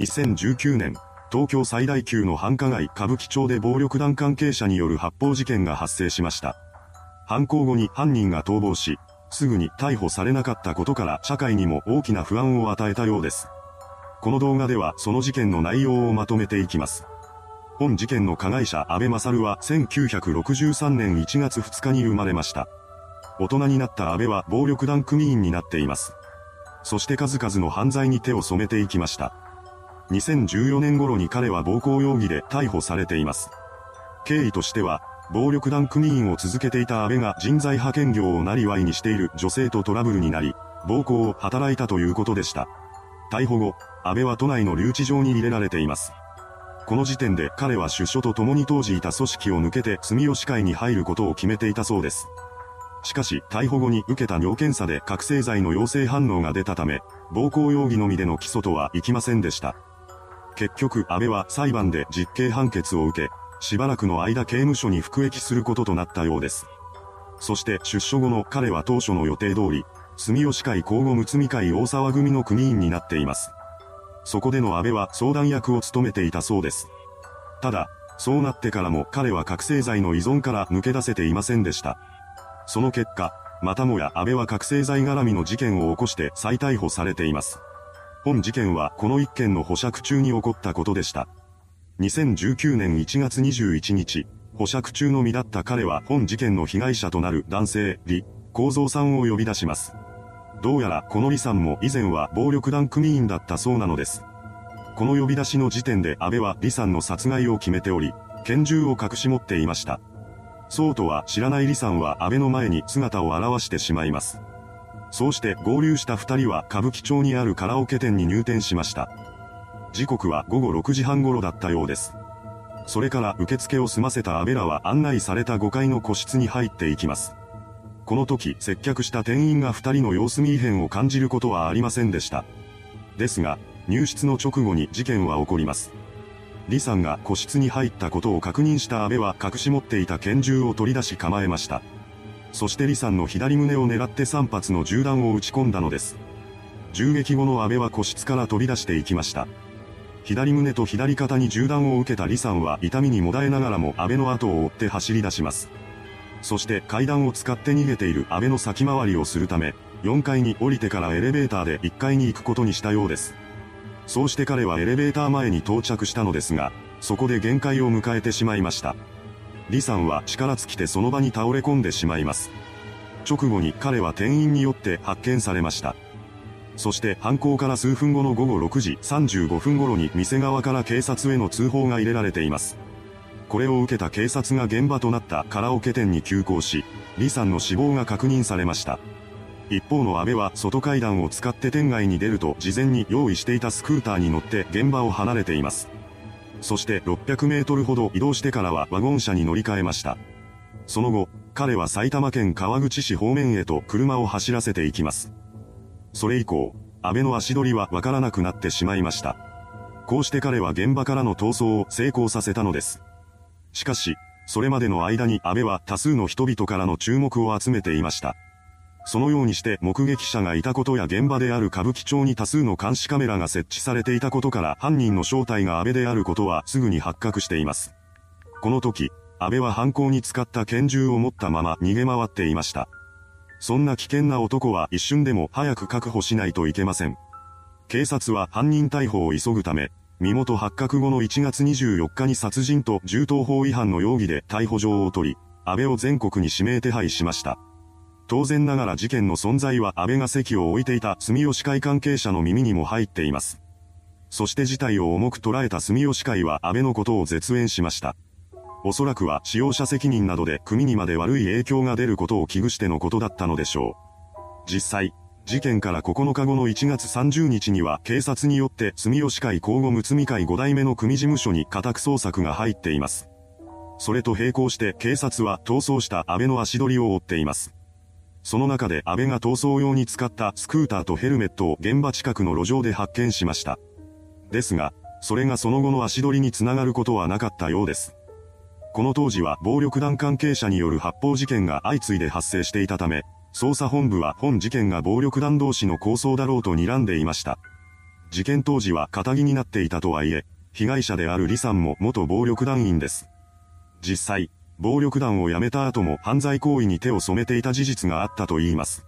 2019年、東京最大級の繁華街歌舞伎町で暴力団関係者による発砲事件が発生しました。犯行後に犯人が逃亡し、すぐに逮捕されなかったことから社会にも大きな不安を与えたようです。この動画ではその事件の内容をまとめていきます。本事件の加害者安倍勝は1963年1月2日に生まれました。大人になった安倍は暴力団組員になっています。そして数々の犯罪に手を染めていきました。2014年頃に彼は暴行容疑で逮捕されています。経緯としては、暴力団組員を続けていた安倍が人材派遣業をなりわいにしている女性とトラブルになり、暴行を働いたということでした。逮捕後、安倍は都内の留置場に入れられています。この時点で彼は出所と共に当時いた組織を抜けて住吉会に入ることを決めていたそうです。しかし、逮捕後に受けた尿検査で覚醒剤の陽性反応が出たため、暴行容疑のみでの起訴とはいきませんでした。結局、安倍は裁判で実刑判決を受け、しばらくの間刑務所に服役することとなったようです。そして出所後の彼は当初の予定通り、住吉会交互睦み会大沢組の組員になっています。そこでの安倍は相談役を務めていたそうです。ただ、そうなってからも彼は覚醒剤の依存から抜け出せていませんでした。その結果、またもや安倍は覚醒剤絡みの事件を起こして再逮捕されています。本事件はこの一件の保釈中に起こったことでした。2019年1月21日、保釈中の身だった彼は本事件の被害者となる男性、李、幸三さんを呼び出します。どうやらこの李さんも以前は暴力団組員だったそうなのです。この呼び出しの時点で安倍は李さんの殺害を決めており、拳銃を隠し持っていました。そうとは知らない李さんは安倍の前に姿を現してしまいます。そうして合流した二人は歌舞伎町にあるカラオケ店に入店しました。時刻は午後6時半頃だったようです。それから受付を済ませた安倍らは案内された5階の個室に入っていきます。この時接客した店員が二人の様子に異変を感じることはありませんでした。ですが、入室の直後に事件は起こります。李さんが個室に入ったことを確認した安倍は隠し持っていた拳銃を取り出し構えました。そして李さんの左胸を狙って3発の銃弾を撃ち込んだのです。銃撃後の安倍は個室から飛び出していきました。左胸と左肩に銃弾を受けた李さんは痛みにもだえながらも安倍の後を追って走り出します。そして階段を使って逃げている安倍の先回りをするため、4階に降りてからエレベーターで1階に行くことにしたようです。そうして彼はエレベーター前に到着したのですが、そこで限界を迎えてしまいました。李さんは力尽きてその場に倒れ込んでしまいます。直後に彼は店員によって発見されました。そして犯行から数分後の午後6時35分頃に店側から警察への通報が入れられています。これを受けた警察が現場となったカラオケ店に急行し、李さんの死亡が確認されました。一方の安倍は外階段を使って店外に出ると事前に用意していたスクーターに乗って現場を離れています。そして600メートルほど移動してからはワゴン車に乗り換えました。その後、彼は埼玉県川口市方面へと車を走らせていきます。それ以降、安倍の足取りはわからなくなってしまいました。こうして彼は現場からの逃走を成功させたのです。しかし、それまでの間に安倍は多数の人々からの注目を集めていました。そのようにして目撃者がいたことや現場である歌舞伎町に多数の監視カメラが設置されていたことから犯人の正体が安倍であることはすぐに発覚しています。この時、安倍は犯行に使った拳銃を持ったまま逃げ回っていました。そんな危険な男は一瞬でも早く確保しないといけません。警察は犯人逮捕を急ぐため、身元発覚後の1月24日に殺人と銃刀法違反の容疑で逮捕状を取り、安倍を全国に指名手配しました。当然ながら事件の存在は安倍が席を置いていた住吉会関係者の耳にも入っています。そして事態を重く捉えた住吉会は安倍のことを絶縁しました。おそらくは使用者責任などで組にまで悪い影響が出ることを危惧してのことだったのでしょう。実際、事件から9日後の1月30日には警察によって住吉会交互睦み会5代目の組事務所に家宅捜索が入っています。それと並行して警察は逃走した安倍の足取りを追っています。その中で安倍が逃走用に使ったスクーターとヘルメットを現場近くの路上で発見しました。ですが、それがその後の足取りにつながることはなかったようです。この当時は暴力団関係者による発砲事件が相次いで発生していたため、捜査本部は本事件が暴力団同士の抗争だろうと睨んでいました。事件当時は仇になっていたとはいえ、被害者である李さんも元暴力団員です。実際、暴力団を辞めた後も犯罪行為に手を染めていた事実があったと言います。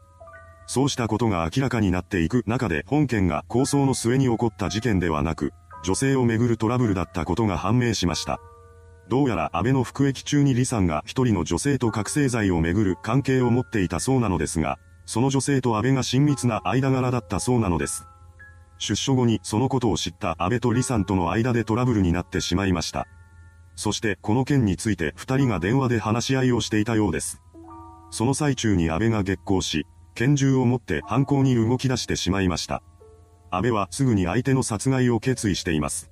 そうしたことが明らかになっていく中で本件が構想の末に起こった事件ではなく、女性をめぐるトラブルだったことが判明しました。どうやら安倍の服役中に李さんが一人の女性と覚醒剤をめぐる関係を持っていたそうなのですが、その女性と安倍が親密な間柄だったそうなのです。出所後にそのことを知った安倍と李さんとの間でトラブルになってしまいました。そしてこの件について二人が電話で話し合いをしていたようです。その最中に安倍が激高し、拳銃を持って犯行に動き出してしまいました。安倍はすぐに相手の殺害を決意しています。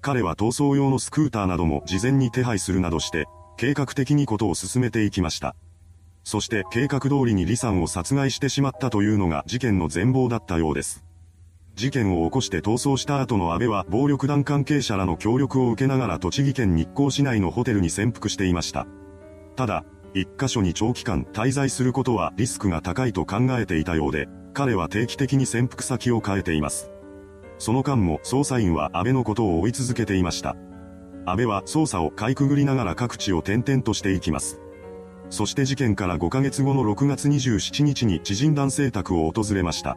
彼は逃走用のスクーターなども事前に手配するなどして、計画的にことを進めていきました。そして計画通りに李さんを殺害してしまったというのが事件の全貌だったようです。事件を起こして逃走した後の安倍は暴力団関係者らの協力を受けながら栃木県日光市内のホテルに潜伏していました。ただ、一箇所に長期間滞在することはリスクが高いと考えていたようで、彼は定期的に潜伏先を変えています。その間も捜査員は安倍のことを追い続けていました。安倍は捜査をかいくぐりながら各地を転々としていきます。そして事件から5ヶ月後の6月27日に知人男性宅を訪れました。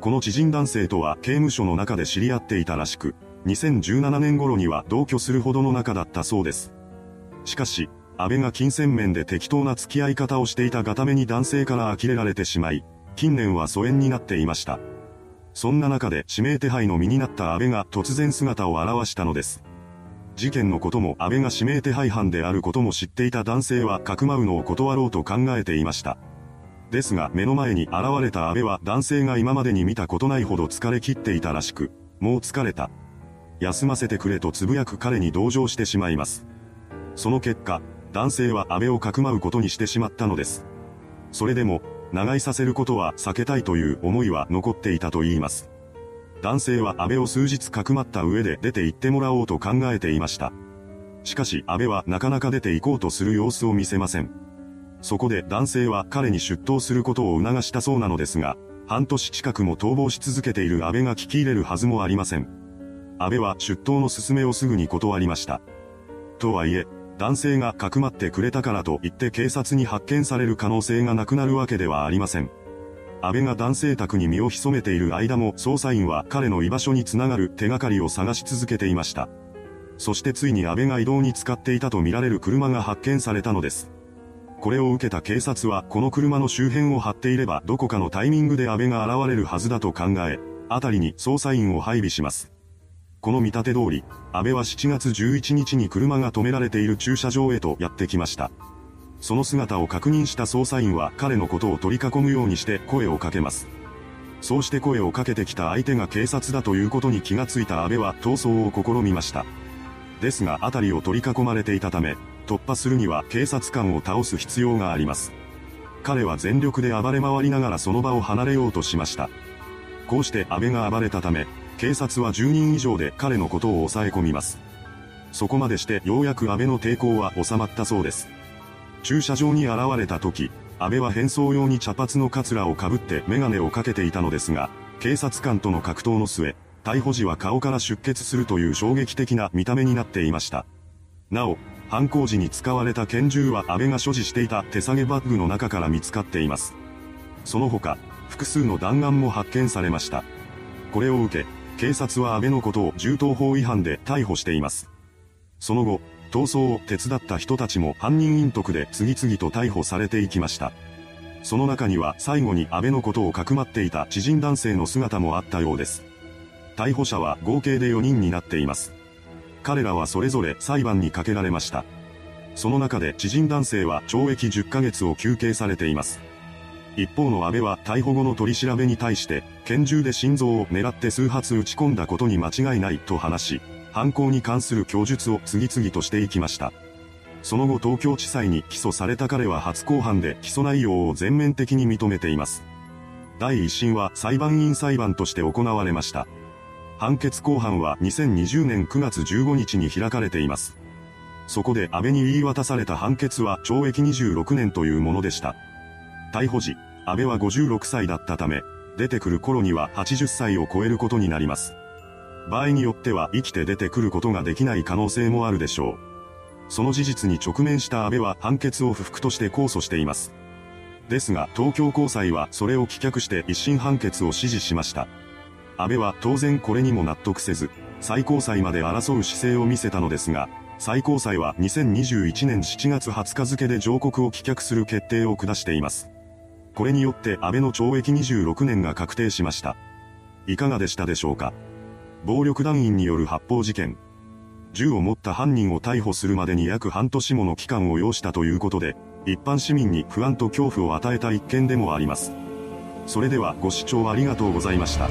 この知人男性とは刑務所の中で知り合っていたらしく、2017年頃には同居するほどの仲だったそうです。しかし、安倍が金銭面で適当な付き合い方をしていたがために男性から呆れられてしまい、近年は疎遠になっていました。そんな中で指名手配の身になった安倍が突然姿を現したのです。事件のことも安倍が指名手配犯であることも知っていた男性はかくまうのを断ろうと考えていました。ですが目の前に現れた安倍は男性が今までに見たことないほど疲れ切っていたらしく、もう疲れた。休ませてくれと呟く彼に同情してしまいます。その結果、男性は安倍をかくまうことにしてしまったのです。それでも、長居させることは避けたいという思いは残っていたと言います。男性は安倍を数日かくまった上で出て行ってもらおうと考えていました。しかし安倍はなかなか出て行こうとする様子を見せません。そこで男性は彼に出頭することを促したそうなのですが、半年近くも逃亡し続けている安倍が聞き入れるはずもありません。安倍は出頭の勧めをすぐに断りました。とはいえ、男性がかくまってくれたからといって警察に発見される可能性がなくなるわけではありません。安倍が男性宅に身を潜めている間も捜査員は彼の居場所につながる手がかりを探し続けていました。そしてついに安倍が移動に使っていたとみられる車が発見されたのです。これを受けた警察はこの車の周辺を張っていればどこかのタイミングで安倍が現れるはずだと考え、辺りに捜査員を配備します。この見立て通り、安倍は7月11日に車が止められている駐車場へとやってきました。その姿を確認した捜査員は彼のことを取り囲むようにして声をかけます。そうして声をかけてきた相手が警察だということに気がついた安倍は逃走を試みました。ですが辺りを取り囲まれていたため、突破するには警察官を倒す必要があります。彼は全力で暴れ回りながらその場を離れようとしました。こうして安倍が暴れたため、警察は10人以上で彼のことを抑え込みます。そこまでしてようやく安倍の抵抗は収まったそうです。駐車場に現れた時、安倍は変装用に茶髪のカツラをかぶってメガネをかけていたのですが、警察官との格闘の末、逮捕時は顔から出血するという衝撃的な見た目になっていました。なお、犯行時に使われた拳銃は安倍が所持していた手提げバッグの中から見つかっています。その他、複数の弾丸も発見されました。これを受け、警察は安倍のことを銃刀法違反で逮捕しています。その後、逃走を手伝った人たちも犯人隠匿で次々と逮捕されていきました。その中には最後に安倍のことをかくまっていた知人男性の姿もあったようです。逮捕者は合計で4人になっています。彼らはそれぞれ裁判にかけられました。その中で知人男性は懲役10ヶ月を求刑されています。一方の安倍は逮捕後の取り調べに対して、拳銃で心臓を狙って数発撃ち込んだことに間違いないと話し、犯行に関する供述を次々としていきました。その後東京地裁に起訴された彼は初公判で起訴内容を全面的に認めています。第一審は裁判員裁判として行われました。判決公判は2020年9月15日に開かれています。そこで安倍に言い渡された判決は懲役26年というものでした。逮捕時、安倍は56歳だったため、出てくる頃には80歳を超えることになります。場合によっては生きて出てくることができない可能性もあるでしょう。その事実に直面した安倍は判決を不服として控訴しています。ですが、東京高裁はそれを棄却して一審判決を支持しました。安倍は当然これにも納得せず、最高裁まで争う姿勢を見せたのですが、最高裁は2021年7月20日付で上告を棄却する決定を下しています。これによって安倍の懲役26年が確定しました。いかがでしたでしょうか暴力団員による発砲事件。銃を持った犯人を逮捕するまでに約半年もの期間を要したということで、一般市民に不安と恐怖を与えた一件でもあります。それではご視聴ありがとうございました。